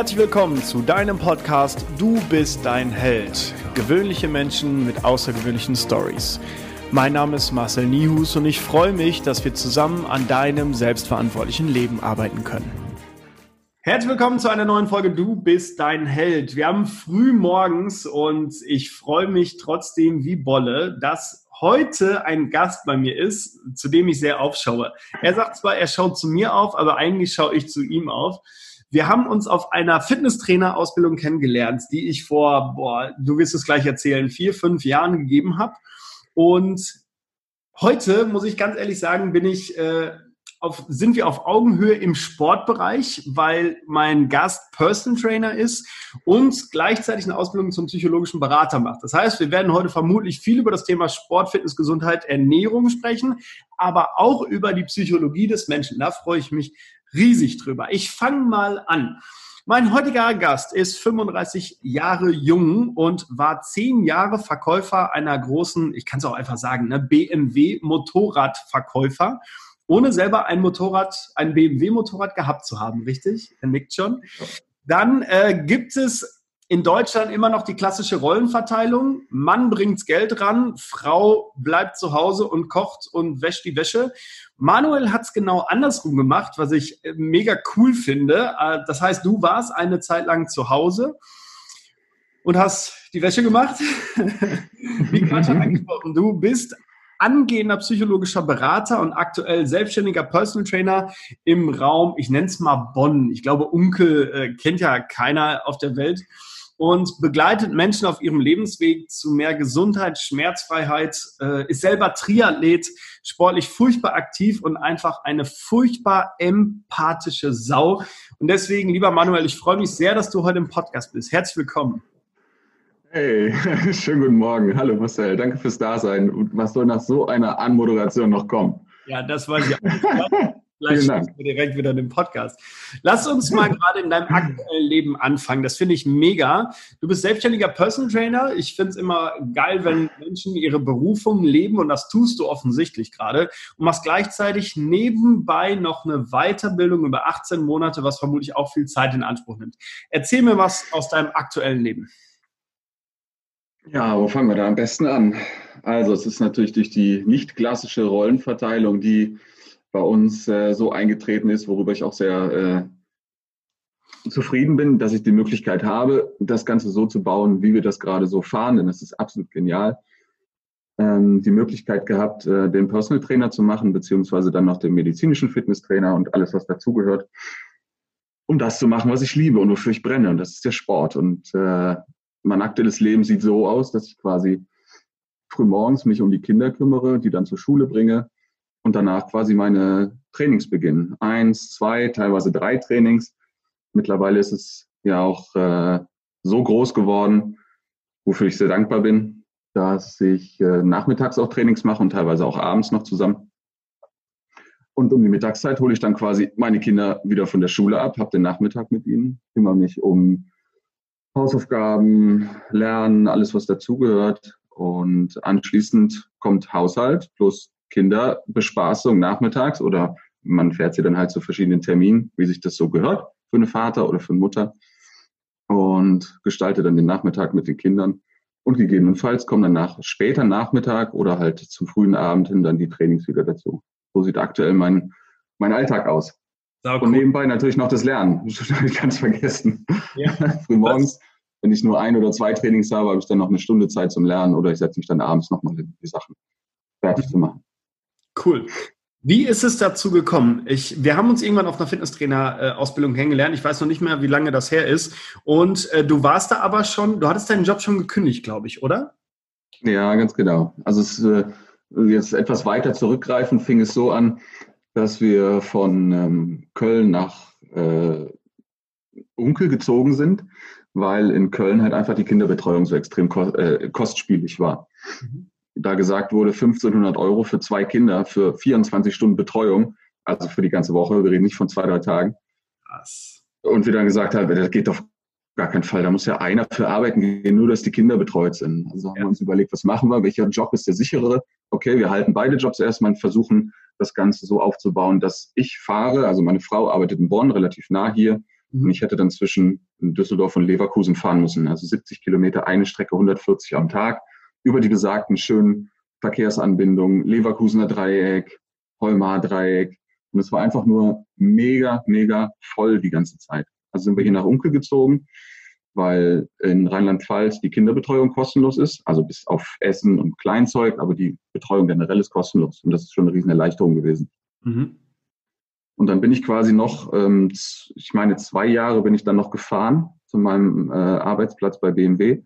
Herzlich willkommen zu deinem Podcast Du bist dein Held. Gewöhnliche Menschen mit außergewöhnlichen Stories. Mein Name ist Marcel Nihus und ich freue mich, dass wir zusammen an deinem selbstverantwortlichen Leben arbeiten können. Herzlich willkommen zu einer neuen Folge Du bist dein Held. Wir haben früh morgens und ich freue mich trotzdem wie Bolle, dass heute ein Gast bei mir ist, zu dem ich sehr aufschaue. Er sagt zwar, er schaut zu mir auf, aber eigentlich schaue ich zu ihm auf. Wir haben uns auf einer Fitnesstrainer-Ausbildung kennengelernt, die ich vor, boah, du wirst es gleich erzählen, vier, fünf Jahren gegeben habe. Und heute, muss ich ganz ehrlich sagen, bin ich, äh, auf, sind wir auf Augenhöhe im Sportbereich, weil mein Gast Personal Trainer ist und gleichzeitig eine Ausbildung zum psychologischen Berater macht. Das heißt, wir werden heute vermutlich viel über das Thema Sport, Fitness, Gesundheit, Ernährung sprechen, aber auch über die Psychologie des Menschen. Da freue ich mich riesig drüber. Ich fange mal an. Mein heutiger Gast ist 35 Jahre jung und war zehn Jahre Verkäufer einer großen, ich kann es auch einfach sagen, ne, BMW Motorradverkäufer, ohne selber ein Motorrad, ein BMW Motorrad gehabt zu haben, richtig? Er nickt schon. Dann äh, gibt es in Deutschland immer noch die klassische Rollenverteilung. Mann bringt's Geld ran, Frau bleibt zu Hause und kocht und wäscht die Wäsche. Manuel hat's genau andersrum gemacht, was ich äh, mega cool finde. Äh, das heißt, du warst eine Zeit lang zu Hause und hast die Wäsche gemacht. Wie gerade schon angesprochen, du bist angehender psychologischer Berater und aktuell selbstständiger Personal Trainer im Raum, ich nenne es mal Bonn. Ich glaube, Unkel äh, kennt ja keiner auf der Welt und begleitet Menschen auf ihrem Lebensweg zu mehr Gesundheit, Schmerzfreiheit, äh, ist selber Triathlet, sportlich furchtbar aktiv und einfach eine furchtbar empathische Sau. Und deswegen, lieber Manuel, ich freue mich sehr, dass du heute im Podcast bist. Herzlich willkommen. Hey, schönen guten Morgen. Hallo Marcel, danke fürs Dasein. Und was soll nach so einer Anmoderation noch kommen? Ja, das weiß ich auch. Vielleicht wir direkt wieder den Podcast. Lass uns mal gerade in deinem aktuellen Leben anfangen. Das finde ich mega. Du bist selbstständiger Personal Trainer. Ich finde es immer geil, wenn Menschen ihre Berufung leben und das tust du offensichtlich gerade und machst gleichzeitig nebenbei noch eine Weiterbildung über 18 Monate, was vermutlich auch viel Zeit in Anspruch nimmt. Erzähl mir was aus deinem aktuellen Leben. Ja, wo fangen wir da am besten an? Also es ist natürlich durch die nicht klassische Rollenverteilung, die bei uns äh, so eingetreten ist, worüber ich auch sehr äh, zufrieden bin, dass ich die Möglichkeit habe, das Ganze so zu bauen, wie wir das gerade so fahren, denn das ist absolut genial. Ähm, die Möglichkeit gehabt, äh, den Personal Trainer zu machen, beziehungsweise dann noch den medizinischen Fitnesstrainer und alles, was dazugehört, um das zu machen, was ich liebe und wofür ich brenne. Und das ist der Sport. Und äh, mein aktuelles Leben sieht so aus, dass ich quasi frühmorgens mich um die Kinder kümmere, die dann zur Schule bringe, und danach quasi meine Trainings beginnen. Eins, zwei, teilweise drei Trainings. Mittlerweile ist es ja auch äh, so groß geworden, wofür ich sehr dankbar bin, dass ich äh, nachmittags auch Trainings mache und teilweise auch abends noch zusammen. Und um die Mittagszeit hole ich dann quasi meine Kinder wieder von der Schule ab, habe den Nachmittag mit ihnen, kümmere mich um Hausaufgaben, Lernen, alles was dazugehört. Und anschließend kommt Haushalt plus Kinderbespaßung nachmittags oder man fährt sie dann halt zu verschiedenen Terminen, wie sich das so gehört für eine Vater oder für eine Mutter und gestalte dann den Nachmittag mit den Kindern und gegebenenfalls kommen dann nach später Nachmittag oder halt zum frühen Abend hin dann die Trainings wieder dazu. So sieht aktuell mein, mein Alltag aus. Cool. Und nebenbei natürlich noch das Lernen. Das habe ich ganz vergessen. Ja. Frühmorgens, wenn ich nur ein oder zwei Trainings habe, habe ich dann noch eine Stunde Zeit zum Lernen oder ich setze mich dann abends nochmal die Sachen fertig zu machen. Cool. Wie ist es dazu gekommen? Ich, wir haben uns irgendwann auf einer Fitnesstrainer-Ausbildung kennengelernt. Ich weiß noch nicht mehr, wie lange das her ist. Und äh, du warst da aber schon, du hattest deinen Job schon gekündigt, glaube ich, oder? Ja, ganz genau. Also es, äh, jetzt etwas weiter zurückgreifen, fing es so an, dass wir von ähm, Köln nach äh, Unkel gezogen sind, weil in Köln halt einfach die Kinderbetreuung so extrem äh, kostspielig war. Mhm da gesagt wurde, 1500 Euro für zwei Kinder für 24 Stunden Betreuung, also für die ganze Woche, wir reden nicht von zwei, drei Tagen. Krass. Und wir dann gesagt haben, das geht auf gar keinen Fall, da muss ja einer für arbeiten gehen, nur dass die Kinder betreut sind. Also haben ja. wir uns überlegt, was machen wir, welcher Job ist der sichere? Okay, wir halten beide Jobs erstmal und versuchen das Ganze so aufzubauen, dass ich fahre, also meine Frau arbeitet in Bonn, relativ nah hier, mhm. und ich hätte dann zwischen Düsseldorf und Leverkusen fahren müssen. Also 70 Kilometer, eine Strecke, 140 am Tag, über die besagten schönen Verkehrsanbindungen, Leverkusener Dreieck, Holmar Dreieck. Und es war einfach nur mega, mega voll die ganze Zeit. Also sind wir hier nach Unkel gezogen, weil in Rheinland-Pfalz die Kinderbetreuung kostenlos ist, also bis auf Essen und Kleinzeug, aber die Betreuung generell ist kostenlos. Und das ist schon eine riesen Erleichterung gewesen. Mhm. Und dann bin ich quasi noch, ähm, ich meine, zwei Jahre bin ich dann noch gefahren zu meinem äh, Arbeitsplatz bei BMW.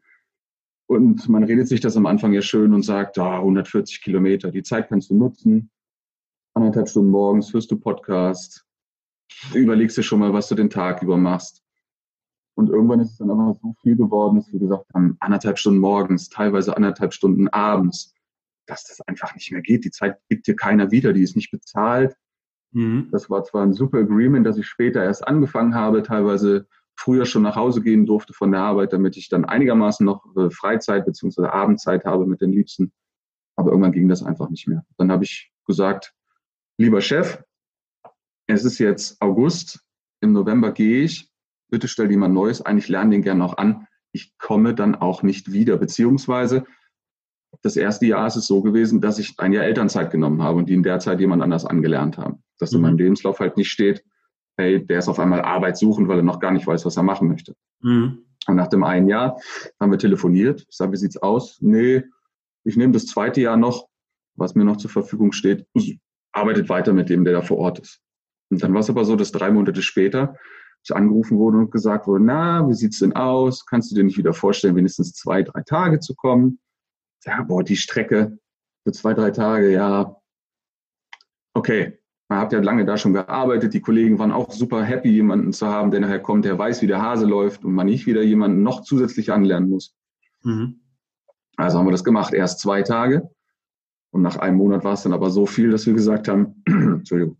Und man redet sich das am Anfang ja schön und sagt, ah, 140 Kilometer, die Zeit kannst du nutzen. Anderthalb Stunden morgens hörst du Podcast, überlegst dir schon mal, was du den Tag über machst. Und irgendwann ist es dann aber so viel geworden, dass wir gesagt haben, anderthalb Stunden morgens, teilweise anderthalb Stunden abends, dass das einfach nicht mehr geht. Die Zeit gibt dir keiner wieder, die ist nicht bezahlt. Mhm. Das war zwar ein super Agreement, dass ich später erst angefangen habe, teilweise früher schon nach Hause gehen durfte von der Arbeit, damit ich dann einigermaßen noch äh, Freizeit bzw. Abendzeit habe mit den Liebsten. Aber irgendwann ging das einfach nicht mehr. Dann habe ich gesagt, lieber Chef, es ist jetzt August, im November gehe ich, bitte stell jemand Neues ein, ich lerne den gerne auch an. Ich komme dann auch nicht wieder, beziehungsweise das erste Jahr ist es so gewesen, dass ich ein Jahr Elternzeit genommen habe und die in der Zeit jemand anders angelernt haben. Dass mhm. in meinem Lebenslauf halt nicht steht, hey, der ist auf einmal Arbeit suchen, weil er noch gar nicht weiß, was er machen möchte. Mhm. Und nach dem einen Jahr haben wir telefoniert. Ich sage, wie sieht's aus? Nee, ich nehme das zweite Jahr noch, was mir noch zur Verfügung steht, arbeitet weiter mit dem, der da vor Ort ist. Und dann war es aber so, dass drei Monate später ich angerufen wurde und gesagt wurde, na, wie sieht's denn aus? Kannst du dir nicht wieder vorstellen, wenigstens zwei, drei Tage zu kommen? Ja, boah, die Strecke für zwei, drei Tage, ja, okay. Man hat ja lange da schon gearbeitet. Die Kollegen waren auch super happy, jemanden zu haben, der nachher kommt, der weiß, wie der Hase läuft und man nicht wieder jemanden noch zusätzlich anlernen muss. Mhm. Also haben wir das gemacht. Erst zwei Tage. Und nach einem Monat war es dann aber so viel, dass wir gesagt haben, Entschuldigung,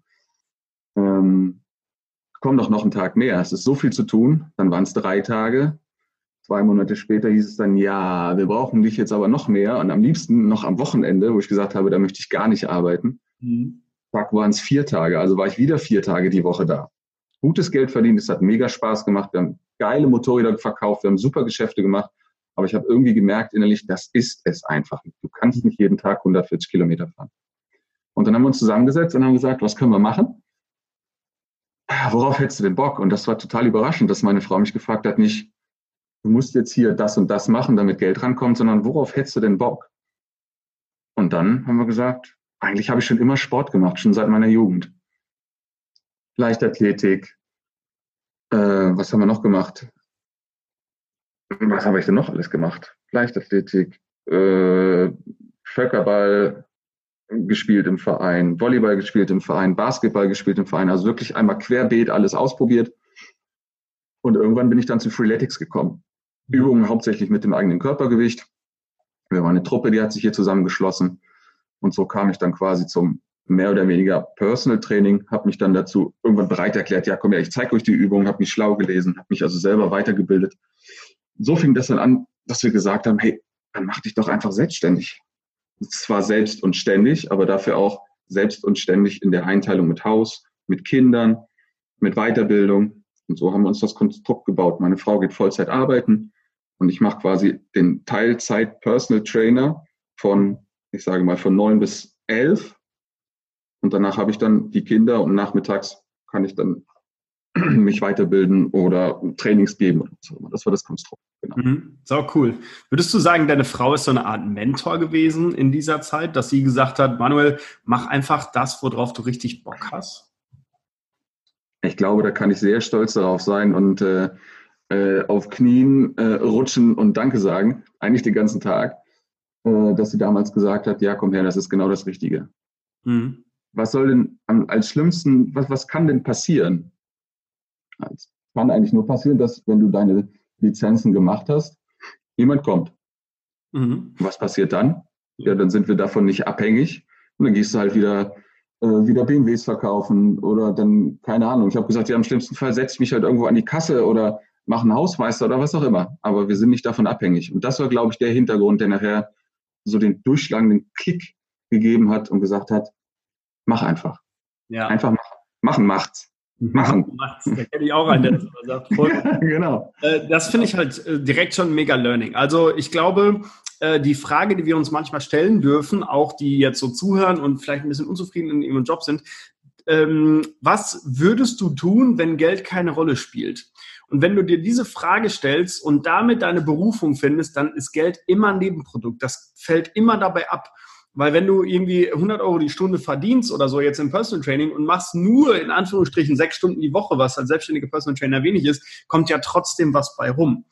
ähm, komm doch noch einen Tag mehr. Es ist so viel zu tun. Dann waren es drei Tage. Zwei Monate später hieß es dann, ja, wir brauchen dich jetzt aber noch mehr und am liebsten noch am Wochenende, wo ich gesagt habe, da möchte ich gar nicht arbeiten. Mhm. Tag waren es vier Tage, also war ich wieder vier Tage die Woche da. Gutes Geld verdient, es hat mega Spaß gemacht, wir haben geile Motorräder verkauft, wir haben super Geschäfte gemacht, aber ich habe irgendwie gemerkt innerlich, das ist es einfach. Du kannst nicht jeden Tag 140 Kilometer fahren. Und dann haben wir uns zusammengesetzt und haben gesagt, was können wir machen? Worauf hättest du den Bock? Und das war total überraschend, dass meine Frau mich gefragt hat, nicht, du musst jetzt hier das und das machen, damit Geld rankommt, sondern worauf hättest du denn Bock? Und dann haben wir gesagt, eigentlich habe ich schon immer Sport gemacht, schon seit meiner Jugend. Leichtathletik. Äh, was haben wir noch gemacht? Was habe ich denn noch alles gemacht? Leichtathletik, äh, Völkerball gespielt im Verein, Volleyball gespielt im Verein, Basketball gespielt im Verein. Also wirklich einmal querbeet alles ausprobiert. Und irgendwann bin ich dann zu Freeletics gekommen. Übungen hauptsächlich mit dem eigenen Körpergewicht. Wir waren eine Truppe, die hat sich hier zusammengeschlossen. Und so kam ich dann quasi zum mehr oder weniger Personal Training, habe mich dann dazu irgendwann bereit erklärt, ja komm ja, ich zeige euch die Übungen, habe mich schlau gelesen, habe mich also selber weitergebildet. So fing das dann an, dass wir gesagt haben, hey, dann mach dich doch einfach selbstständig. Zwar selbst und ständig, aber dafür auch selbst und ständig in der Einteilung mit Haus, mit Kindern, mit Weiterbildung. Und so haben wir uns das Konstrukt gebaut. Meine Frau geht Vollzeit arbeiten, und ich mache quasi den Teilzeit Personal Trainer von, ich sage mal, von neun bis elf. Und danach habe ich dann die Kinder und nachmittags kann ich dann mich weiterbilden oder Trainings geben. Das war das Konstrukt. Genau. Mhm. So cool. Würdest du sagen, deine Frau ist so eine Art Mentor gewesen in dieser Zeit, dass sie gesagt hat, Manuel, mach einfach das, worauf du richtig Bock hast? Ich glaube, da kann ich sehr stolz darauf sein und äh, äh, auf Knien äh, rutschen und Danke sagen, eigentlich den ganzen Tag, äh, dass sie damals gesagt hat, ja, komm her, das ist genau das Richtige. Mhm. Was soll denn als schlimmsten, was, was kann denn passieren? Es kann eigentlich nur passieren, dass wenn du deine Lizenzen gemacht hast, jemand kommt. Mhm. Was passiert dann? Ja, dann sind wir davon nicht abhängig und dann gehst du halt wieder äh, wieder BMWs verkaufen oder dann, keine Ahnung. Ich habe gesagt, ja, im schlimmsten Fall setze ich mich halt irgendwo an die Kasse oder machen Hausmeister oder was auch immer. Aber wir sind nicht davon abhängig. Und das war, glaube ich, der Hintergrund, der nachher so den durchschlagenden Klick gegeben hat und gesagt hat, mach einfach. Ja. Einfach machen. Machen macht's. machen. Da kenne ich auch einen, der sagt. Ja, genau. Äh, das finde ich halt äh, direkt schon mega Learning. Also ich glaube, äh, die Frage, die wir uns manchmal stellen dürfen, auch die jetzt so zuhören und vielleicht ein bisschen unzufrieden in ihrem Job sind, ähm, was würdest du tun, wenn Geld keine Rolle spielt? Und wenn du dir diese Frage stellst und damit deine Berufung findest, dann ist Geld immer ein Nebenprodukt. Das fällt immer dabei ab. Weil wenn du irgendwie 100 Euro die Stunde verdienst oder so jetzt im Personal Training und machst nur in Anführungsstrichen sechs Stunden die Woche, was als selbstständiger Personal Trainer wenig ist, kommt ja trotzdem was bei rum.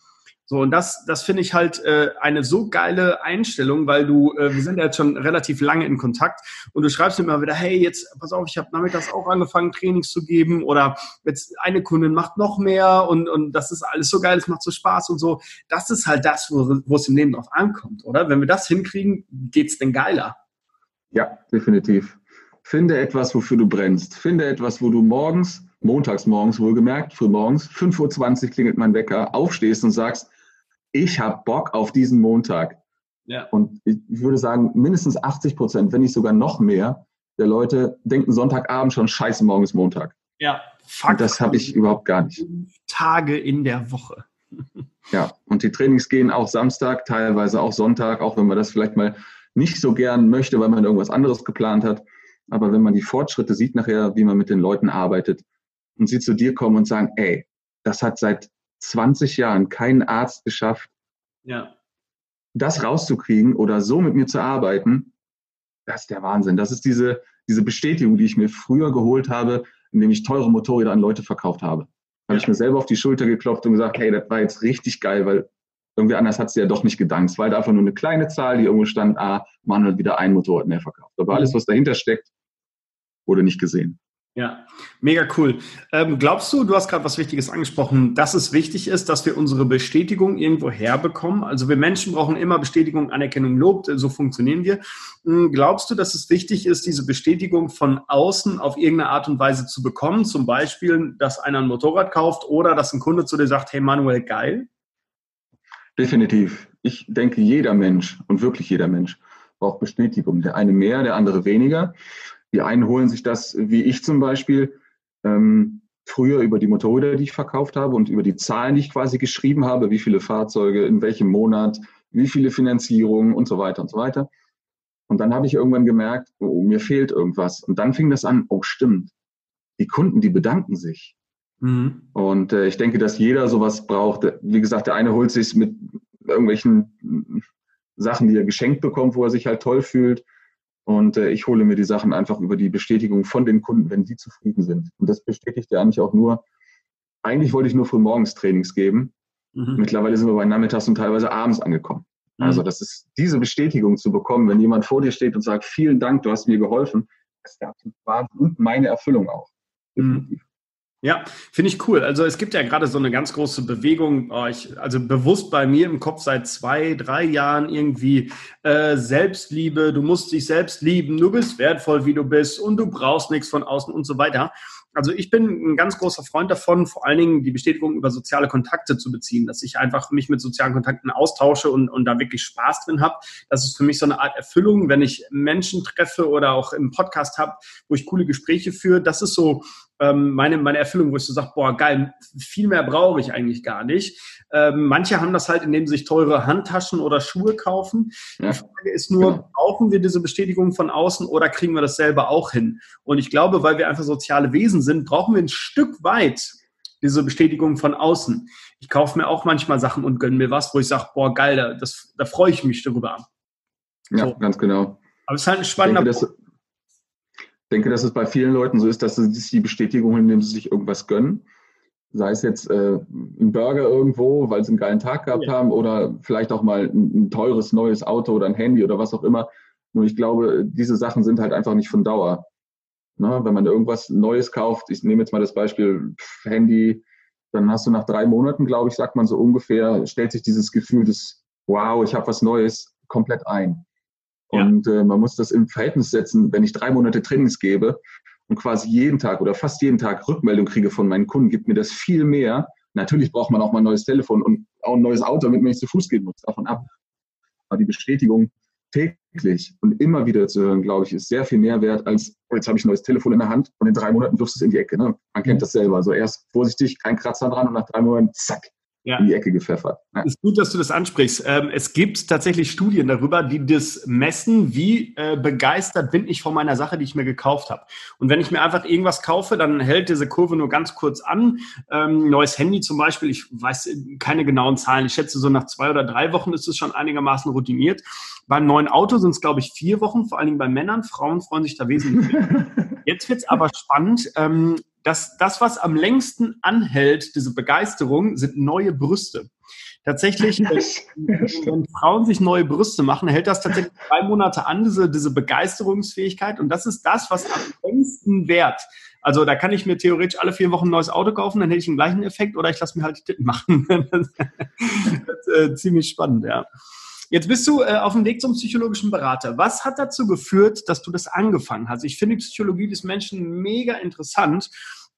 So, und das, das finde ich halt äh, eine so geile Einstellung, weil du, äh, wir sind ja jetzt schon relativ lange in Kontakt und du schreibst immer wieder, hey, jetzt pass auf, ich habe nachmittags auch angefangen, Trainings zu geben oder jetzt eine Kundin macht noch mehr und, und das ist alles so geil, es macht so Spaß und so. Das ist halt das, wo, es im Leben drauf ankommt, oder? Wenn wir das hinkriegen, geht's denn geiler? Ja, definitiv. Finde etwas, wofür du brennst. Finde etwas, wo du morgens, montags morgens wohlgemerkt, früh morgens, 5.20 Uhr klingelt mein Wecker, aufstehst und sagst, ich habe Bock auf diesen Montag. Ja. Und ich würde sagen, mindestens 80 Prozent, wenn nicht sogar noch mehr, der Leute denken Sonntagabend schon, scheiße, morgen ist Montag. Ja, fuck. Und das habe ich überhaupt gar nicht. Tage in der Woche. ja, und die Trainings gehen auch Samstag, teilweise auch Sonntag, auch wenn man das vielleicht mal nicht so gern möchte, weil man irgendwas anderes geplant hat. Aber wenn man die Fortschritte sieht nachher, wie man mit den Leuten arbeitet und sie zu dir kommen und sagen, ey, das hat seit 20 Jahren keinen Arzt geschafft, ja. das rauszukriegen oder so mit mir zu arbeiten, das ist der Wahnsinn. Das ist diese, diese Bestätigung, die ich mir früher geholt habe, indem ich teure Motorräder an Leute verkauft habe. Habe ja. ich mir selber auf die Schulter geklopft und gesagt, hey, das war jetzt richtig geil, weil irgendwie anders hat sie ja doch nicht gedankt. Es war halt einfach nur eine kleine Zahl, die irgendwo stand, ah, man hat wieder ein Motorrad mehr verkauft. Aber alles, mhm. was dahinter steckt, wurde nicht gesehen. Ja, mega cool. Ähm, glaubst du, du hast gerade was Wichtiges angesprochen, dass es wichtig ist, dass wir unsere Bestätigung irgendwo herbekommen? Also wir Menschen brauchen immer Bestätigung, Anerkennung, Lob, so funktionieren wir. Hm, glaubst du, dass es wichtig ist, diese Bestätigung von außen auf irgendeine Art und Weise zu bekommen? Zum Beispiel, dass einer ein Motorrad kauft oder dass ein Kunde zu dir sagt, hey Manuel, geil? Definitiv. Ich denke, jeder Mensch und wirklich jeder Mensch braucht Bestätigung. Der eine mehr, der andere weniger. Die einen holen sich das, wie ich zum Beispiel, ähm, früher über die Motorräder, die ich verkauft habe und über die Zahlen, die ich quasi geschrieben habe, wie viele Fahrzeuge, in welchem Monat, wie viele Finanzierungen und so weiter und so weiter. Und dann habe ich irgendwann gemerkt, oh, mir fehlt irgendwas. Und dann fing das an, oh stimmt, die Kunden, die bedanken sich. Mhm. Und äh, ich denke, dass jeder sowas braucht. Wie gesagt, der eine holt sich mit irgendwelchen Sachen, die er geschenkt bekommt, wo er sich halt toll fühlt. Und äh, ich hole mir die Sachen einfach über die Bestätigung von den Kunden, wenn die zufrieden sind. Und das bestätigt ja eigentlich auch nur, eigentlich wollte ich nur frühmorgens Trainings geben. Mhm. Mittlerweile sind wir bei Nachmittags und teilweise abends angekommen. Mhm. Also das ist diese Bestätigung zu bekommen, wenn jemand vor dir steht und sagt, vielen Dank, du hast mir geholfen, das ist der absolute Wahnsinn und meine Erfüllung auch. Mhm. Ja, finde ich cool. Also es gibt ja gerade so eine ganz große Bewegung, oh, ich, also bewusst bei mir im Kopf seit zwei, drei Jahren irgendwie äh, Selbstliebe, du musst dich selbst lieben, du bist wertvoll, wie du bist und du brauchst nichts von außen und so weiter. Also ich bin ein ganz großer Freund davon, vor allen Dingen die Bestätigung über soziale Kontakte zu beziehen, dass ich einfach mich mit sozialen Kontakten austausche und, und da wirklich Spaß drin habe. Das ist für mich so eine Art Erfüllung, wenn ich Menschen treffe oder auch im Podcast habe, wo ich coole Gespräche führe. Das ist so ähm, meine, meine Erfüllung, wo ich so sage, boah, geil, viel mehr brauche ich eigentlich gar nicht. Ähm, manche haben das halt, indem sie sich teure Handtaschen oder Schuhe kaufen. Ja. Die Frage ist nur, genau. brauchen wir diese Bestätigung von außen oder kriegen wir das selber auch hin? Und ich glaube, weil wir einfach soziale Wesen sind, brauchen wir ein Stück weit diese Bestätigung von außen. Ich kaufe mir auch manchmal Sachen und gönne mir was, wo ich sage, boah, geil, da, das, da freue ich mich darüber. Ja, so. ganz genau. Aber es ist halt ein spannender denke, Punkt denke, dass es bei vielen Leuten so ist, dass sie die Bestätigung, indem sie sich irgendwas gönnen. Sei es jetzt äh, ein Burger irgendwo, weil sie einen geilen Tag gehabt ja. haben, oder vielleicht auch mal ein, ein, teures neues Auto oder ein Handy oder was auch immer. Nur ich glaube, diese Sachen sind halt einfach nicht von Dauer. Ne? Wenn man irgendwas Neues kauft, ich nehme jetzt mal das Beispiel Handy, dann hast du nach drei Monaten, glaube ich, sagt man so ungefähr, stellt sich dieses Gefühl des Wow, ich habe was Neues komplett ein. Und äh, man muss das im Verhältnis setzen, wenn ich drei Monate Trainings gebe und quasi jeden Tag oder fast jeden Tag Rückmeldung kriege von meinen Kunden, gibt mir das viel mehr. Natürlich braucht man auch mal ein neues Telefon und auch ein neues Auto, damit man nicht zu Fuß gehen muss, davon ab. Aber die Bestätigung täglich täglich und immer wieder zu hören, glaube ich, ist sehr viel mehr wert als, oh, jetzt habe ich ein neues Telefon in der Hand und in drei Monaten wirfst du es in die Ecke. Ne? Man kennt das selber. Also erst vorsichtig, kein Kratzer dran und nach drei Monaten, zack, ja. in die Ecke gepfeffert. Ja. Es ist gut, dass du das ansprichst. Ähm, es gibt tatsächlich Studien darüber, die das messen, wie äh, begeistert bin ich von meiner Sache, die ich mir gekauft habe. Und wenn ich mir einfach irgendwas kaufe, dann hält diese Kurve nur ganz kurz an. Ähm, neues Handy zum Beispiel, ich weiß keine genauen Zahlen. Ich schätze, so nach zwei oder drei Wochen ist es schon einigermaßen routiniert. Beim neuen Auto sind es, glaube ich, vier Wochen, vor allen Dingen bei Männern. Frauen freuen sich da wesentlich mehr. Jetzt wird es aber spannend. Ähm, das, das, was am längsten anhält, diese Begeisterung, sind neue Brüste. Tatsächlich, wenn Frauen sich neue Brüste machen, hält das tatsächlich drei Monate an, diese, diese Begeisterungsfähigkeit. Und das ist das, was am längsten wert. Also da kann ich mir theoretisch alle vier Wochen ein neues Auto kaufen, dann hätte ich den gleichen Effekt oder ich lasse mir halt die Titten machen. das ist äh, ziemlich spannend, ja. Jetzt bist du äh, auf dem Weg zum psychologischen Berater. Was hat dazu geführt, dass du das angefangen hast? Ich finde die Psychologie des Menschen mega interessant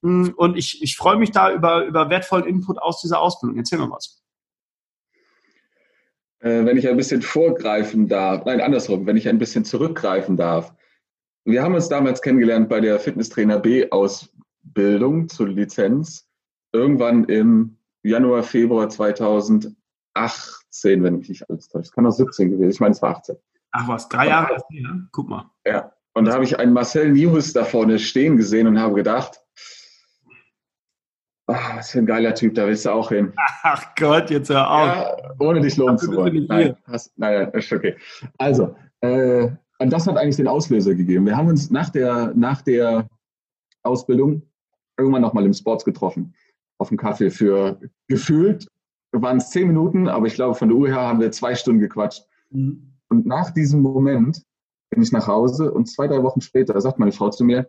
mm, und ich, ich freue mich da über, über wertvollen Input aus dieser Ausbildung. Erzähl mal was. Äh, wenn ich ein bisschen vorgreifen darf, nein, andersrum, wenn ich ein bisschen zurückgreifen darf. Wir haben uns damals kennengelernt bei der Fitnesstrainer B-Ausbildung zur Lizenz, irgendwann im Januar, Februar 2008 18, wenn mich nicht alles täuscht. Es kann auch 17 gewesen. Ich meine, es war 18. Ach was, drei Jahre? Ja, guck mal. Ja. Und da habe ich einen Marcel Nihus da vorne stehen gesehen und habe gedacht, oh, was für ein geiler Typ, da willst du auch hin. Ach Gott, jetzt hör auf. Ja, ohne dich lohnen zu wollen. Nein, hast, nein, ist okay. Also, äh, und das hat eigentlich den Auslöser gegeben. Wir haben uns nach der, nach der Ausbildung irgendwann nochmal im Sports getroffen. Auf dem Kaffee für gefühlt waren es zehn Minuten, aber ich glaube, von der Uhr her haben wir zwei Stunden gequatscht. Mhm. Und nach diesem Moment bin ich nach Hause und zwei, drei Wochen später sagt meine Frau zu mir,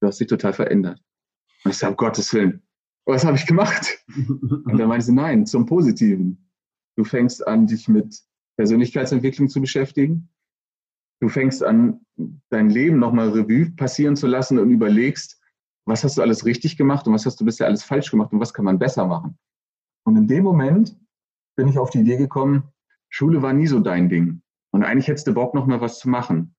du hast dich total verändert. Und ich sage, um Gottes Willen, was habe ich gemacht? und dann meinte sie, nein, zum Positiven. Du fängst an, dich mit Persönlichkeitsentwicklung zu beschäftigen. Du fängst an, dein Leben nochmal Revue passieren zu lassen und überlegst, was hast du alles richtig gemacht und was hast du bisher alles falsch gemacht und was kann man besser machen. Und in dem Moment bin ich auf die Idee gekommen, Schule war nie so dein Ding. Und eigentlich hättest du Bock, noch mal was zu machen.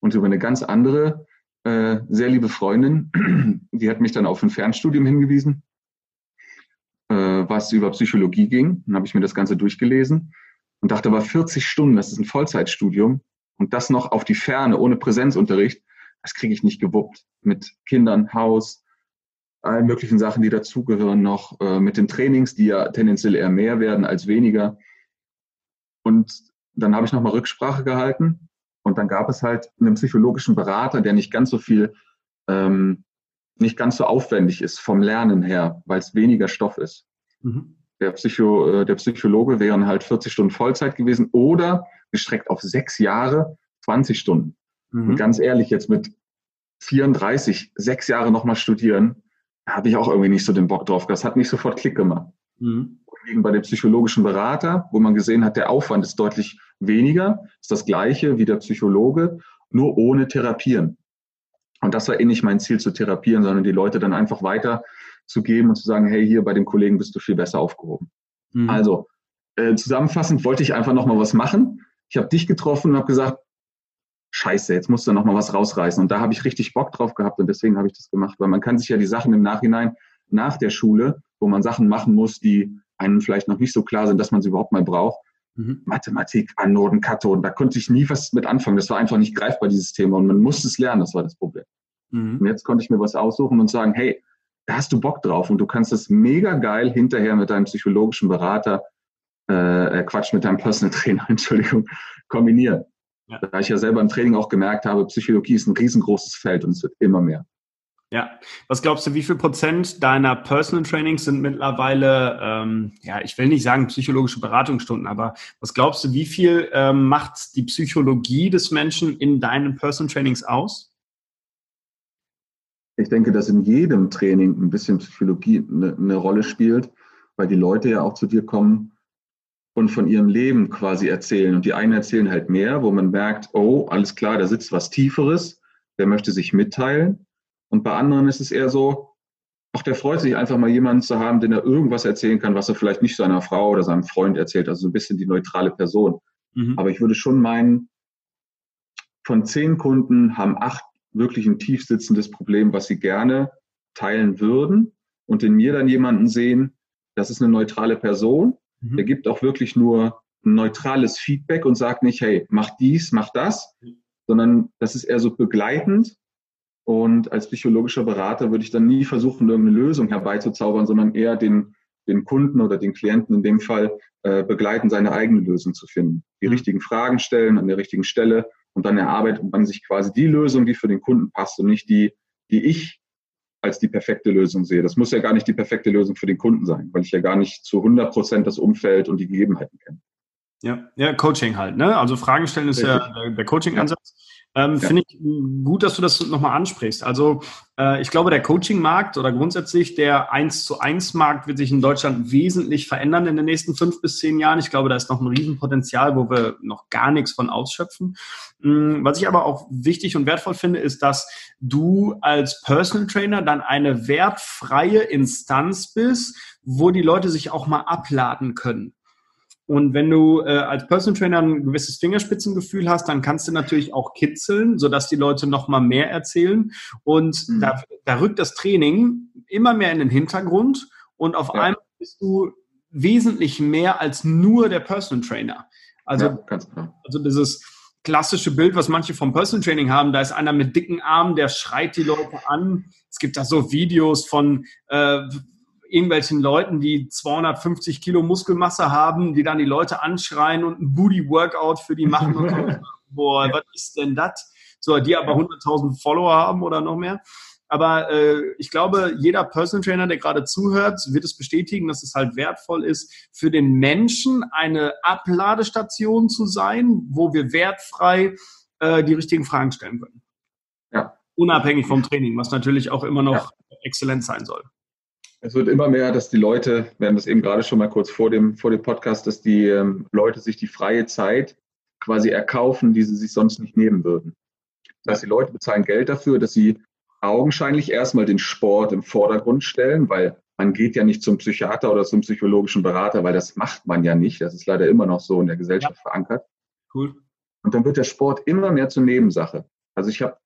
Und über eine ganz andere, äh, sehr liebe Freundin, die hat mich dann auf ein Fernstudium hingewiesen, äh, was über Psychologie ging. Dann habe ich mir das Ganze durchgelesen und dachte, aber 40 Stunden, das ist ein Vollzeitstudium. Und das noch auf die Ferne, ohne Präsenzunterricht, das kriege ich nicht gewuppt. Mit Kindern, Haus, allen möglichen Sachen, die dazugehören noch, äh, mit den Trainings, die ja tendenziell eher mehr werden als weniger. Und dann habe ich nochmal Rücksprache gehalten und dann gab es halt einen psychologischen Berater, der nicht ganz so viel, ähm, nicht ganz so aufwendig ist vom Lernen her, weil es weniger Stoff ist. Mhm. Der, Psycho, äh, der Psychologe wären halt 40 Stunden Vollzeit gewesen oder gestreckt auf sechs Jahre 20 Stunden. Mhm. Und ganz ehrlich, jetzt mit 34, sechs Jahre nochmal studieren, habe ich auch irgendwie nicht so den Bock drauf. Das hat nicht sofort Klick gemacht. Mhm. Bei dem psychologischen Berater, wo man gesehen hat, der Aufwand ist deutlich weniger, ist das gleiche wie der Psychologe, nur ohne Therapieren. Und das war eh nicht mein Ziel zu therapieren, sondern die Leute dann einfach weiterzugeben und zu sagen, hey, hier bei dem Kollegen bist du viel besser aufgehoben. Mhm. Also, äh, zusammenfassend wollte ich einfach nochmal was machen. Ich habe dich getroffen und habe gesagt, scheiße, jetzt musst du noch mal was rausreißen. Und da habe ich richtig Bock drauf gehabt und deswegen habe ich das gemacht, weil man kann sich ja die Sachen im Nachhinein nach der Schule, wo man Sachen machen muss, die einem vielleicht noch nicht so klar sind, dass man sie überhaupt mal braucht. Mhm. Mathematik, Anoden, Kathoden, da konnte ich nie was mit anfangen. Das war einfach nicht greifbar, dieses Thema. Und man musste es lernen, das war das Problem. Mhm. Und jetzt konnte ich mir was aussuchen und sagen, hey, da hast du Bock drauf und du kannst das mega geil hinterher mit deinem psychologischen Berater, äh, äh Quatsch, mit deinem Personal Trainer, Entschuldigung, kombinieren. Ja. Da ich ja selber im Training auch gemerkt habe, Psychologie ist ein riesengroßes Feld und es wird immer mehr. Ja, was glaubst du, wie viel Prozent deiner Personal Trainings sind mittlerweile, ähm, ja, ich will nicht sagen psychologische Beratungsstunden, aber was glaubst du, wie viel ähm, macht die Psychologie des Menschen in deinen Personal Trainings aus? Ich denke, dass in jedem Training ein bisschen Psychologie eine, eine Rolle spielt, weil die Leute ja auch zu dir kommen und von ihrem Leben quasi erzählen. Und die einen erzählen halt mehr, wo man merkt, oh, alles klar, da sitzt was Tieferes, der möchte sich mitteilen. Und bei anderen ist es eher so, ach, der freut sich einfach mal jemanden zu haben, den er irgendwas erzählen kann, was er vielleicht nicht seiner Frau oder seinem Freund erzählt, also so ein bisschen die neutrale Person. Mhm. Aber ich würde schon meinen, von zehn Kunden haben acht wirklich ein tief sitzendes Problem, was sie gerne teilen würden und in mir dann jemanden sehen, das ist eine neutrale Person, mhm. der gibt auch wirklich nur ein neutrales Feedback und sagt nicht, hey, mach dies, mach das, sondern das ist eher so begleitend. Und als psychologischer Berater würde ich dann nie versuchen, irgendeine Lösung herbeizuzaubern, sondern eher den, den Kunden oder den Klienten in dem Fall äh, begleiten, seine eigene Lösung zu finden. Die mhm. richtigen Fragen stellen an der richtigen Stelle und dann erarbeitet man sich quasi die Lösung, die für den Kunden passt und nicht die, die ich als die perfekte Lösung sehe. Das muss ja gar nicht die perfekte Lösung für den Kunden sein, weil ich ja gar nicht zu 100 Prozent das Umfeld und die Gegebenheiten kenne. Ja, ja, Coaching halt, ne? Also Fragen stellen ist Richtig. ja der Coaching-Ansatz. Ähm, ja. Finde ich gut, dass du das nochmal ansprichst. Also äh, ich glaube, der Coaching-Markt oder grundsätzlich der 1 zu 1 Markt wird sich in Deutschland wesentlich verändern in den nächsten fünf bis zehn Jahren. Ich glaube, da ist noch ein Riesenpotenzial, wo wir noch gar nichts von ausschöpfen. Ähm, was ich aber auch wichtig und wertvoll finde, ist, dass du als Personal Trainer dann eine wertfreie Instanz bist, wo die Leute sich auch mal abladen können. Und wenn du äh, als Personal Trainer ein gewisses Fingerspitzengefühl hast, dann kannst du natürlich auch kitzeln, sodass die Leute noch mal mehr erzählen. Und mhm. da, da rückt das Training immer mehr in den Hintergrund und auf ja. einmal bist du wesentlich mehr als nur der Personal Trainer. Also, ja, also dieses klassische Bild, was manche vom Personal Training haben, da ist einer mit dicken Armen, der schreit die Leute an. Es gibt da so Videos von äh, irgendwelchen Leuten, die 250 Kilo Muskelmasse haben, die dann die Leute anschreien und ein Booty-Workout für die machen und so. Boah, was ist denn das? So, die aber 100.000 Follower haben oder noch mehr. Aber äh, ich glaube, jeder Personal Trainer, der gerade zuhört, wird es bestätigen, dass es halt wertvoll ist, für den Menschen eine Abladestation zu sein, wo wir wertfrei äh, die richtigen Fragen stellen können. Ja. Unabhängig vom Training, was natürlich auch immer noch ja. exzellent sein soll. Es wird immer mehr, dass die Leute, wir haben das eben gerade schon mal kurz vor dem, vor dem Podcast, dass die ähm, Leute sich die freie Zeit quasi erkaufen, die sie sich sonst nicht nehmen würden. Das heißt, die Leute bezahlen Geld dafür, dass sie augenscheinlich erstmal den Sport im Vordergrund stellen, weil man geht ja nicht zum Psychiater oder zum psychologischen Berater, weil das macht man ja nicht. Das ist leider immer noch so in der Gesellschaft ja. verankert. Cool. Und dann wird der Sport immer mehr zur Nebensache. Also ich habe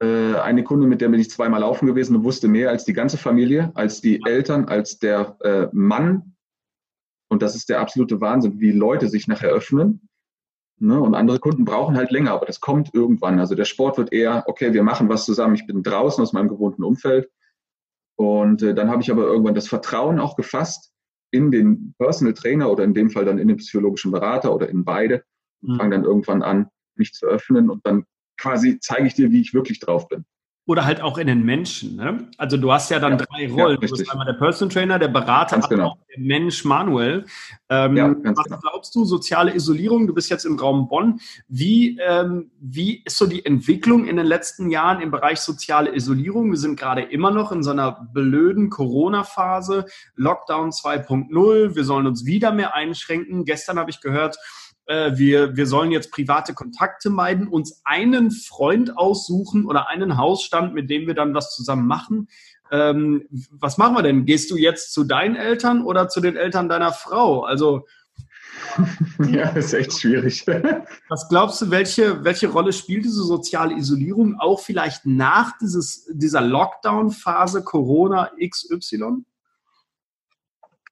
eine Kunde, mit der bin ich zweimal laufen gewesen und wusste mehr als die ganze Familie, als die Eltern, als der äh, Mann. Und das ist der absolute Wahnsinn, wie Leute sich nachher öffnen. Ne? Und andere Kunden brauchen halt länger, aber das kommt irgendwann. Also der Sport wird eher, okay, wir machen was zusammen, ich bin draußen aus meinem gewohnten Umfeld. Und äh, dann habe ich aber irgendwann das Vertrauen auch gefasst in den Personal Trainer oder in dem Fall dann in den psychologischen Berater oder in beide und mhm. fange dann irgendwann an, mich zu öffnen und dann quasi zeige ich dir, wie ich wirklich drauf bin. Oder halt auch in den Menschen. Ne? Also du hast ja dann ja, drei Rollen. Ja, du bist einmal der Personal Trainer, der Berater, aber genau. auch der Mensch Manuel. Ähm, ja, was genau. glaubst du, soziale Isolierung? Du bist jetzt im Raum Bonn. Wie, ähm, wie ist so die Entwicklung in den letzten Jahren im Bereich soziale Isolierung? Wir sind gerade immer noch in so einer blöden Corona-Phase, Lockdown 2.0. Wir sollen uns wieder mehr einschränken. Gestern habe ich gehört, äh, wir, wir sollen jetzt private Kontakte meiden, uns einen Freund aussuchen oder einen Hausstand, mit dem wir dann was zusammen machen. Ähm, was machen wir denn? Gehst du jetzt zu deinen Eltern oder zu den Eltern deiner Frau? Also ja, ist echt schwierig. Was glaubst du, welche, welche Rolle spielt diese soziale Isolierung auch vielleicht nach dieses, dieser Lockdown-Phase Corona XY?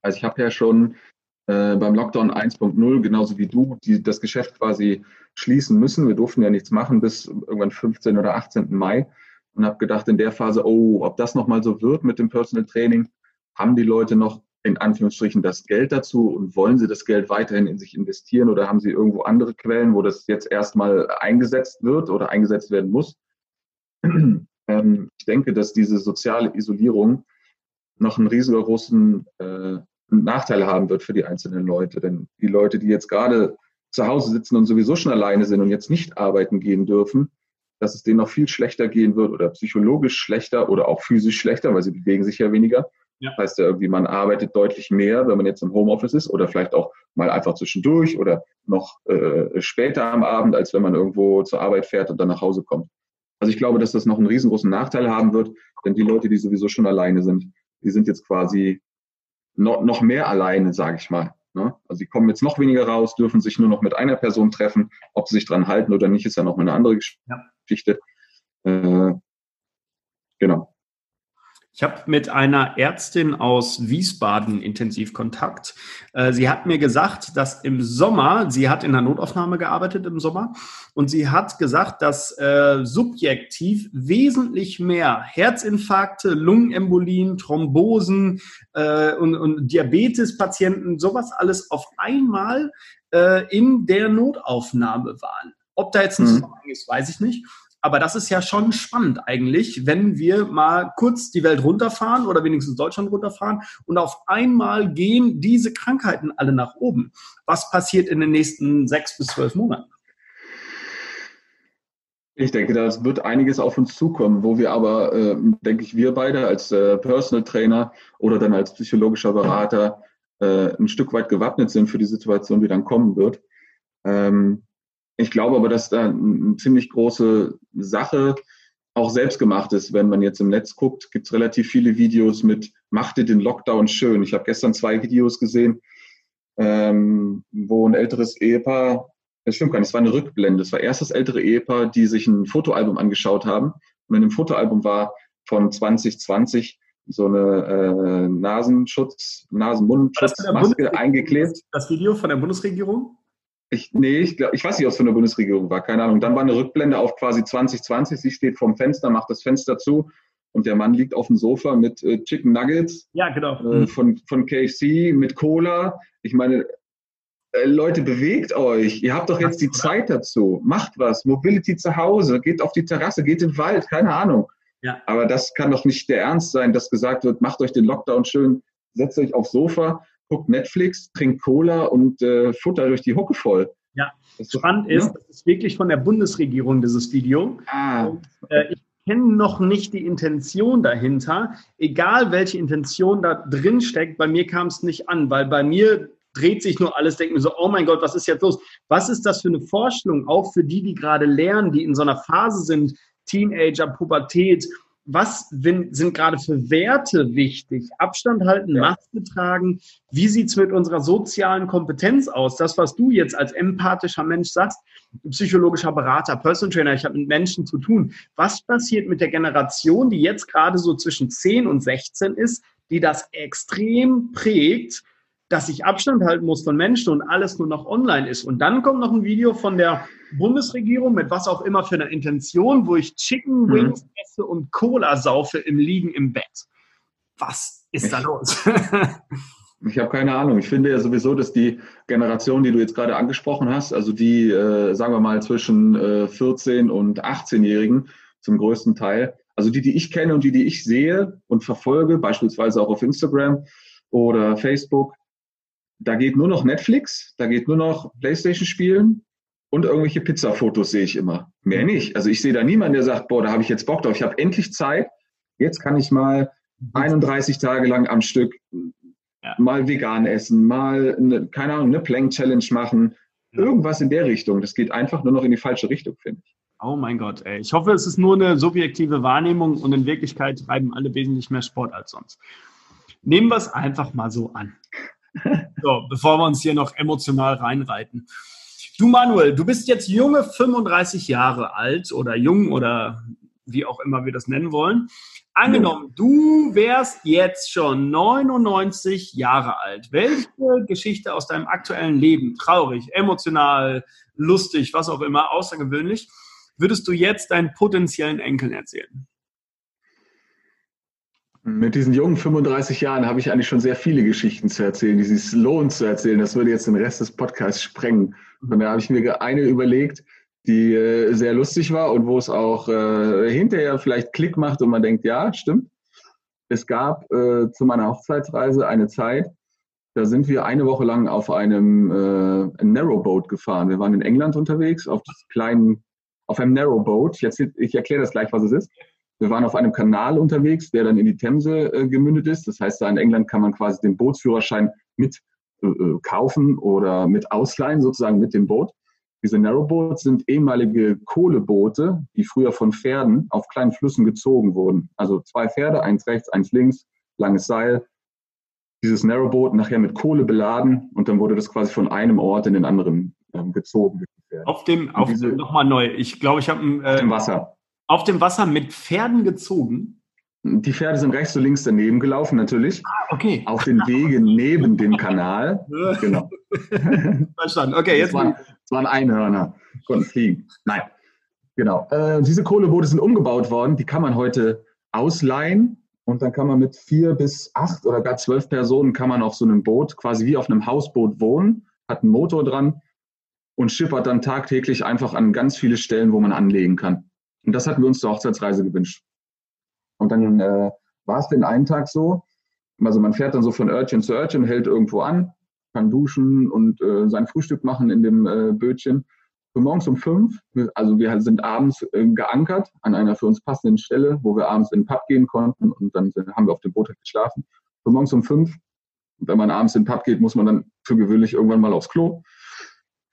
Also ich habe ja schon äh, beim Lockdown 1.0, genauso wie du, die das Geschäft quasi schließen müssen. Wir durften ja nichts machen bis irgendwann 15. oder 18. Mai und habe gedacht in der Phase, oh, ob das nochmal so wird mit dem Personal Training, haben die Leute noch in Anführungsstrichen das Geld dazu und wollen sie das Geld weiterhin in sich investieren oder haben sie irgendwo andere Quellen, wo das jetzt erstmal eingesetzt wird oder eingesetzt werden muss? Ähm, ich denke, dass diese soziale Isolierung noch einen riesengroßen äh, Nachteil haben wird für die einzelnen Leute. Denn die Leute, die jetzt gerade zu Hause sitzen und sowieso schon alleine sind und jetzt nicht arbeiten gehen dürfen, dass es denen noch viel schlechter gehen wird oder psychologisch schlechter oder auch physisch schlechter, weil sie bewegen sich ja weniger. Ja. Das heißt ja irgendwie, man arbeitet deutlich mehr, wenn man jetzt im Homeoffice ist oder vielleicht auch mal einfach zwischendurch oder noch äh, später am Abend, als wenn man irgendwo zur Arbeit fährt und dann nach Hause kommt. Also ich glaube, dass das noch einen riesengroßen Nachteil haben wird, denn die Leute, die sowieso schon alleine sind, die sind jetzt quasi noch, noch mehr alleine, sage ich mal. Ne? Also sie kommen jetzt noch weniger raus, dürfen sich nur noch mit einer Person treffen. Ob sie sich dran halten oder nicht, ist ja noch eine andere Geschichte. Ja. Äh, genau. Ich habe mit einer Ärztin aus Wiesbaden intensiv Kontakt. Äh, sie hat mir gesagt, dass im Sommer, sie hat in der Notaufnahme gearbeitet im Sommer, und sie hat gesagt, dass äh, subjektiv wesentlich mehr Herzinfarkte, Lungenembolien, Thrombosen äh, und, und Diabetespatienten, sowas alles auf einmal äh, in der Notaufnahme waren. Ob da jetzt ein mhm. ist, weiß ich nicht. Aber das ist ja schon spannend eigentlich, wenn wir mal kurz die Welt runterfahren oder wenigstens Deutschland runterfahren und auf einmal gehen diese Krankheiten alle nach oben. Was passiert in den nächsten sechs bis zwölf Monaten? Ich denke, da wird einiges auf uns zukommen, wo wir aber, äh, denke ich, wir beide als äh, Personal Trainer oder dann als psychologischer Berater äh, ein Stück weit gewappnet sind für die Situation, die dann kommen wird. Ähm, ich glaube aber, dass da eine ziemlich große Sache auch selbst gemacht ist. Wenn man jetzt im Netz guckt, gibt es relativ viele Videos mit Macht dir den Lockdown schön. Ich habe gestern zwei Videos gesehen, ähm, wo ein älteres Ehepaar, das stimmt gar nicht, es war eine Rückblende. Es war erst das ältere Ehepaar, die sich ein Fotoalbum angeschaut haben. Und in dem Fotoalbum war von 2020 so eine äh, Nasenschutz, Nasenmundschutzmaske eingeklebt. Das Video von der Bundesregierung? Ich, nee, ich, glaub, ich weiß nicht, ob es von der Bundesregierung war, keine Ahnung. Dann war eine Rückblende auf quasi 2020. Sie steht vorm Fenster, macht das Fenster zu und der Mann liegt auf dem Sofa mit äh, Chicken Nuggets. Ja, genau. Äh, mhm. von, von KFC mit Cola. Ich meine, äh, Leute, bewegt euch. Ihr habt doch jetzt die Zeit dazu. Macht was. Mobility zu Hause. Geht auf die Terrasse, geht in den Wald. Keine Ahnung. Ja. Aber das kann doch nicht der Ernst sein, dass gesagt wird, macht euch den Lockdown schön, setzt euch aufs Sofa guckt Netflix, trinkt Cola und äh, futtert durch die Hucke voll. Ja, das spannend ist, ja? das ist wirklich von der Bundesregierung, dieses Video. Ah. Und, äh, ich kenne noch nicht die Intention dahinter. Egal, welche Intention da drin steckt, bei mir kam es nicht an, weil bei mir dreht sich nur alles, denkt mir so, oh mein Gott, was ist jetzt los? Was ist das für eine Vorstellung, auch für die, die gerade lernen, die in so einer Phase sind, Teenager, Pubertät, was sind gerade für Werte wichtig? Abstand halten, ja. Maske tragen. Wie sieht's mit unserer sozialen Kompetenz aus? Das, was du jetzt als empathischer Mensch sagst, psychologischer Berater, Personal Trainer, ich habe mit Menschen zu tun. Was passiert mit der Generation, die jetzt gerade so zwischen 10 und 16 ist, die das extrem prägt? Dass ich Abstand halten muss von Menschen und alles nur noch online ist. Und dann kommt noch ein Video von der Bundesregierung mit was auch immer für einer Intention, wo ich Chicken mhm. Wings mhm. esse und Cola saufe im Liegen im Bett. Was ist da los? Ich habe keine Ahnung. Ich finde ja sowieso, dass die Generation, die du jetzt gerade angesprochen hast, also die, äh, sagen wir mal, zwischen äh, 14 und 18-Jährigen zum größten Teil, also die, die ich kenne und die, die ich sehe und verfolge, beispielsweise auch auf Instagram oder Facebook, da geht nur noch Netflix, da geht nur noch Playstation spielen und irgendwelche Pizza-Fotos sehe ich immer. Mehr mhm. nicht. Also ich sehe da niemanden, der sagt, boah, da habe ich jetzt Bock drauf. Ich habe endlich Zeit. Jetzt kann ich mal 31 Tage lang am Stück ja. mal vegan essen, mal, eine, keine Ahnung, eine Plank-Challenge machen. Irgendwas in der Richtung. Das geht einfach nur noch in die falsche Richtung, finde ich. Oh mein Gott, ey. Ich hoffe, es ist nur eine subjektive Wahrnehmung und in Wirklichkeit treiben alle wesentlich mehr Sport als sonst. Nehmen wir es einfach mal so an. So, bevor wir uns hier noch emotional reinreiten. Du, Manuel, du bist jetzt junge 35 Jahre alt oder jung oder wie auch immer wir das nennen wollen. Angenommen, du wärst jetzt schon 99 Jahre alt. Welche Geschichte aus deinem aktuellen Leben, traurig, emotional, lustig, was auch immer, außergewöhnlich, würdest du jetzt deinen potenziellen Enkeln erzählen? Mit diesen jungen 35 Jahren habe ich eigentlich schon sehr viele Geschichten zu erzählen, die sich lohnt zu erzählen. Das würde jetzt den Rest des Podcasts sprengen. Und da habe ich mir eine überlegt, die äh, sehr lustig war und wo es auch äh, hinterher vielleicht Klick macht und man denkt, ja, stimmt. Es gab äh, zu meiner Hochzeitsreise eine Zeit, da sind wir eine Woche lang auf einem äh, Narrowboat gefahren. Wir waren in England unterwegs, auf kleinen, auf einem Narrowboat. Ich, ich erkläre das gleich, was es ist. Wir waren auf einem Kanal unterwegs, der dann in die Themse äh, gemündet ist. Das heißt, da in England kann man quasi den Bootsführerschein mit äh, äh, kaufen oder mit ausleihen, sozusagen mit dem Boot. Diese Narrowboats sind ehemalige Kohleboote, die früher von Pferden auf kleinen Flüssen gezogen wurden. Also zwei Pferde, eins rechts, eins links, langes Seil. dieses Narrowboot nachher mit Kohle beladen und dann wurde das quasi von einem Ort in den anderen ähm, gezogen. Auf dem, auf diese, nochmal neu. Ich glaube, ich habe äh, auf dem Wasser. Auf dem Wasser mit Pferden gezogen. Die Pferde sind rechts und links daneben gelaufen, natürlich. Ah, okay. Auf den Wegen neben dem Kanal. genau. Verstanden. Okay, jetzt. Es waren, es waren Einhörner, konnten fliegen. Nein. Genau. Äh, diese Kohleboote sind umgebaut worden. Die kann man heute ausleihen. Und dann kann man mit vier bis acht oder gar zwölf Personen kann man auf so einem Boot, quasi wie auf einem Hausboot wohnen, hat einen Motor dran und schippert dann tagtäglich einfach an ganz viele Stellen, wo man anlegen kann. Und das hatten wir uns zur Hochzeitsreise gewünscht. Und dann äh, war es den einen Tag so, also man fährt dann so von Örtchen zu Örtchen, hält irgendwo an, kann duschen und äh, sein Frühstück machen in dem äh, Bötchen. Und morgens um fünf, also wir sind abends äh, geankert an einer für uns passenden Stelle, wo wir abends in den Pub gehen konnten und dann haben wir auf dem Boot geschlafen. Und morgens um fünf, wenn man abends in den Pub geht, muss man dann für gewöhnlich irgendwann mal aufs Klo.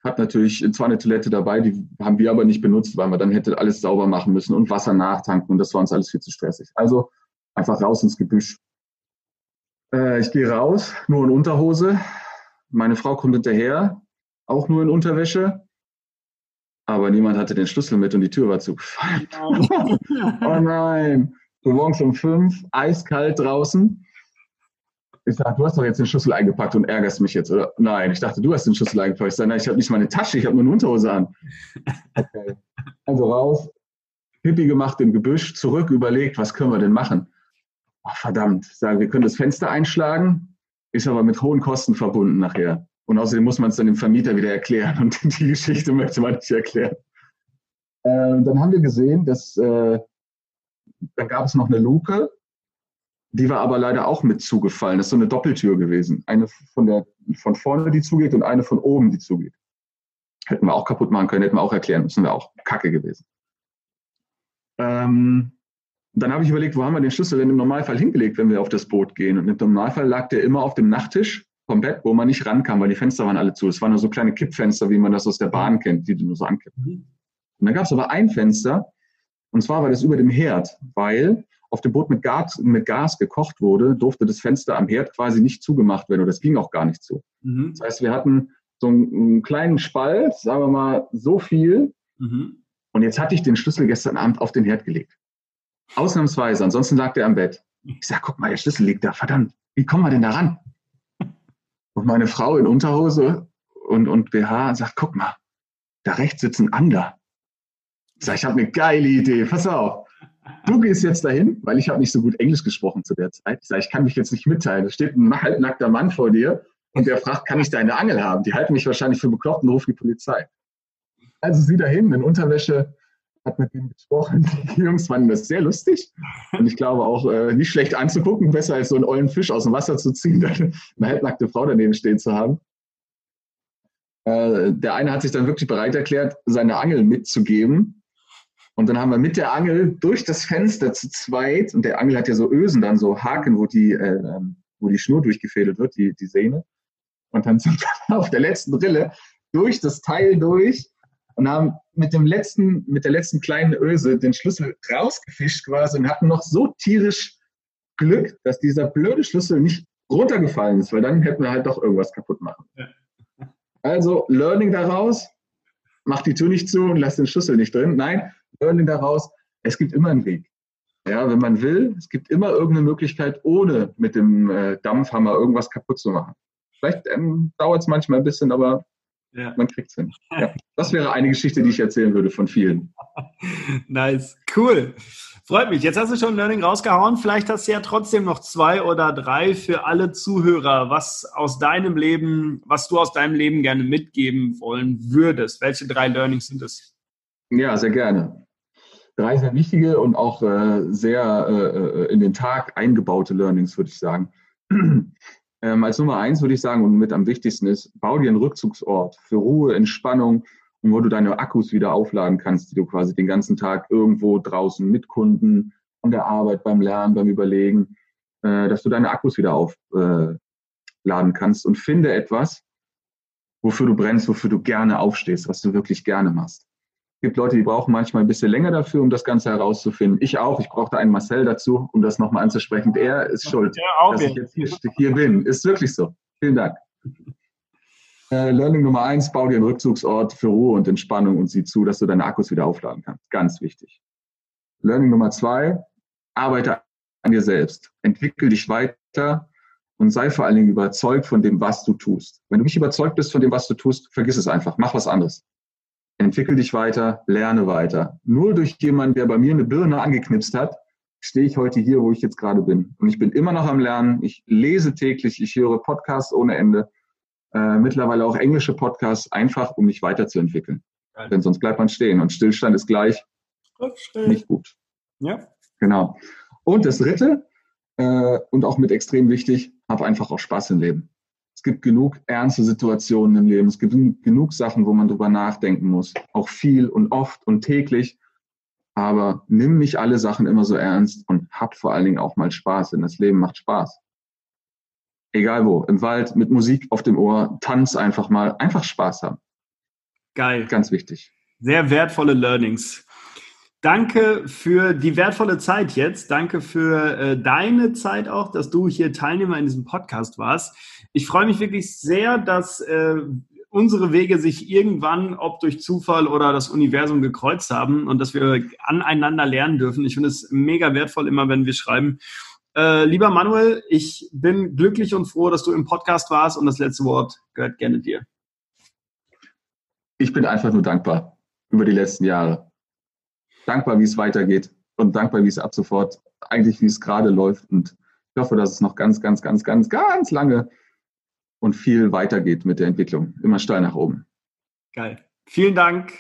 Hat natürlich zwar eine Toilette dabei, die haben wir aber nicht benutzt, weil man dann hätte alles sauber machen müssen und Wasser nachtanken und das war uns alles viel zu stressig. Also einfach raus ins Gebüsch. Äh, ich gehe raus, nur in Unterhose. Meine Frau kommt hinterher, auch nur in Unterwäsche. Aber niemand hatte den Schlüssel mit und die Tür war zugefallen. oh nein. So morgens um fünf, eiskalt draußen. Ich sage, du hast doch jetzt den Schlüssel eingepackt und ärgerst mich jetzt, oder? Nein, ich dachte, du hast den Schlüssel eingepackt. Ich sage, nein, ich habe nicht meine Tasche, ich habe nur eine Unterhose an. Okay. Also raus, Pipi gemacht im Gebüsch, zurück, überlegt, was können wir denn machen? Oh, verdammt, ich sage, wir können das Fenster einschlagen, ist aber mit hohen Kosten verbunden nachher. Und außerdem muss man es dann dem Vermieter wieder erklären und die Geschichte möchte man nicht erklären. Äh, dann haben wir gesehen, dass äh, dann gab es noch eine Luke, die war aber leider auch mit zugefallen. Das ist so eine Doppeltür gewesen. Eine von, der, von vorne, die zugeht und eine von oben, die zugeht. Hätten wir auch kaputt machen können, hätten wir auch erklären müssen, wäre auch kacke gewesen. Ähm, dann habe ich überlegt, wo haben wir den Schlüssel denn im Normalfall hingelegt, wenn wir auf das Boot gehen? Und im Normalfall lag der immer auf dem Nachttisch vom Bett, wo man nicht rankam, weil die Fenster waren alle zu. Es waren nur so kleine Kippfenster, wie man das aus der Bahn kennt, die du nur so ankippen. Mhm. Und dann gab es aber ein Fenster, und zwar war das über dem Herd, weil auf dem Boot mit Gas, mit Gas gekocht wurde, durfte das Fenster am Herd quasi nicht zugemacht werden oder das ging auch gar nicht zu. Mhm. Das heißt, wir hatten so einen, einen, kleinen Spalt, sagen wir mal so viel. Mhm. Und jetzt hatte ich den Schlüssel gestern Abend auf den Herd gelegt. Ausnahmsweise, ansonsten lag der am Bett. Ich sag, guck mal, der Schlüssel liegt da, verdammt. Wie kommen wir denn da ran? Und meine Frau in Unterhose und, und BH sagt, guck mal, da rechts sitzt ein Ander. Ich sage, ich habe eine geile Idee, pass auf. Du gehst jetzt dahin, weil ich habe nicht so gut Englisch gesprochen zu der Zeit. Ich sage, ich kann mich jetzt nicht mitteilen. Da steht ein halbnackter Mann vor dir und der fragt, kann ich deine Angel haben? Die halten mich wahrscheinlich für bekloppt und rufen die Polizei. Also sie dahin in Unterwäsche, hat mit ihm gesprochen. Die Jungs fanden das sehr lustig und ich glaube auch äh, nicht schlecht anzugucken, besser als so einen ollen Fisch aus dem Wasser zu ziehen, dann eine halbnackte Frau daneben stehen zu haben. Äh, der eine hat sich dann wirklich bereit erklärt, seine Angel mitzugeben. Und dann haben wir mit der Angel durch das Fenster zu zweit, und der Angel hat ja so Ösen, dann so Haken, wo die, äh, ähm, wo die Schnur durchgefädelt wird, die, die Sehne. Und dann sind wir auf der letzten Brille durch das Teil durch und haben mit dem letzten, mit der letzten kleinen Öse den Schlüssel rausgefischt quasi und hatten noch so tierisch Glück, dass dieser blöde Schlüssel nicht runtergefallen ist, weil dann hätten wir halt doch irgendwas kaputt machen. Also Learning daraus, mach die Tür nicht zu und lass den Schlüssel nicht drin. Nein, Learning daraus, es gibt immer einen Weg. Ja, wenn man will, es gibt immer irgendeine Möglichkeit, ohne mit dem äh, Dampfhammer irgendwas kaputt zu machen. Vielleicht ähm, dauert es manchmal ein bisschen, aber ja. Man kriegt es hin. Ja. Das wäre eine Geschichte, die ich erzählen würde von vielen. nice, cool. Freut mich. Jetzt hast du schon Learning rausgehauen. Vielleicht hast du ja trotzdem noch zwei oder drei für alle Zuhörer, was aus deinem Leben, was du aus deinem Leben gerne mitgeben wollen würdest. Welche drei Learnings sind es? Ja, sehr gerne. Drei sehr wichtige und auch äh, sehr äh, äh in den Tag eingebaute Learnings, würde ich sagen. Ähm, als Nummer eins würde ich sagen und mit am wichtigsten ist, bau dir einen Rückzugsort für Ruhe, Entspannung und wo du deine Akkus wieder aufladen kannst, die du quasi den ganzen Tag irgendwo draußen mit Kunden, an der Arbeit, beim Lernen, beim Überlegen, äh, dass du deine Akkus wieder aufladen äh, kannst und finde etwas, wofür du brennst, wofür du gerne aufstehst, was du wirklich gerne machst. Gibt Leute, die brauchen manchmal ein bisschen länger dafür, um das Ganze herauszufinden. Ich auch. Ich brauchte einen Marcel dazu, um das nochmal anzusprechen. Er ist schuld, dass ich jetzt hier, hier, bin. Ist wirklich so. Vielen Dank. Äh, Learning Nummer eins, bau dir einen Rückzugsort für Ruhe und Entspannung und sieh zu, dass du deine Akkus wieder aufladen kannst. Ganz wichtig. Learning Nummer zwei, arbeite an dir selbst. Entwickel dich weiter und sei vor allen Dingen überzeugt von dem, was du tust. Wenn du nicht überzeugt bist von dem, was du tust, vergiss es einfach. Mach was anderes entwickel dich weiter, lerne weiter. Nur durch jemanden, der bei mir eine Birne angeknipst hat, stehe ich heute hier, wo ich jetzt gerade bin. Und ich bin immer noch am Lernen. Ich lese täglich, ich höre Podcasts ohne Ende, äh, mittlerweile auch englische Podcasts, einfach um mich weiterzuentwickeln. Geil. Denn sonst bleibt man stehen und Stillstand ist gleich nicht gut. Ja. Genau. Und das Dritte, äh, und auch mit extrem wichtig, hab einfach auch Spaß im Leben. Es gibt genug ernste Situationen im Leben. Es gibt genug Sachen, wo man drüber nachdenken muss. Auch viel und oft und täglich. Aber nimm nicht alle Sachen immer so ernst und hab vor allen Dingen auch mal Spaß, denn das Leben macht Spaß. Egal wo, im Wald, mit Musik auf dem Ohr, tanz einfach mal, einfach Spaß haben. Geil. Ganz wichtig. Sehr wertvolle Learnings. Danke für die wertvolle Zeit jetzt. Danke für äh, deine Zeit auch, dass du hier Teilnehmer in diesem Podcast warst. Ich freue mich wirklich sehr, dass äh, unsere Wege sich irgendwann, ob durch Zufall oder das Universum gekreuzt haben und dass wir aneinander lernen dürfen. Ich finde es mega wertvoll, immer wenn wir schreiben. Äh, lieber Manuel, ich bin glücklich und froh, dass du im Podcast warst und das letzte Wort gehört gerne dir. Ich bin einfach nur dankbar über die letzten Jahre dankbar, wie es weitergeht und dankbar, wie es ab sofort eigentlich, wie es gerade läuft. Und ich hoffe, dass es noch ganz, ganz, ganz, ganz, ganz lange und viel weitergeht mit der Entwicklung. Immer steil nach oben. Geil. Vielen Dank.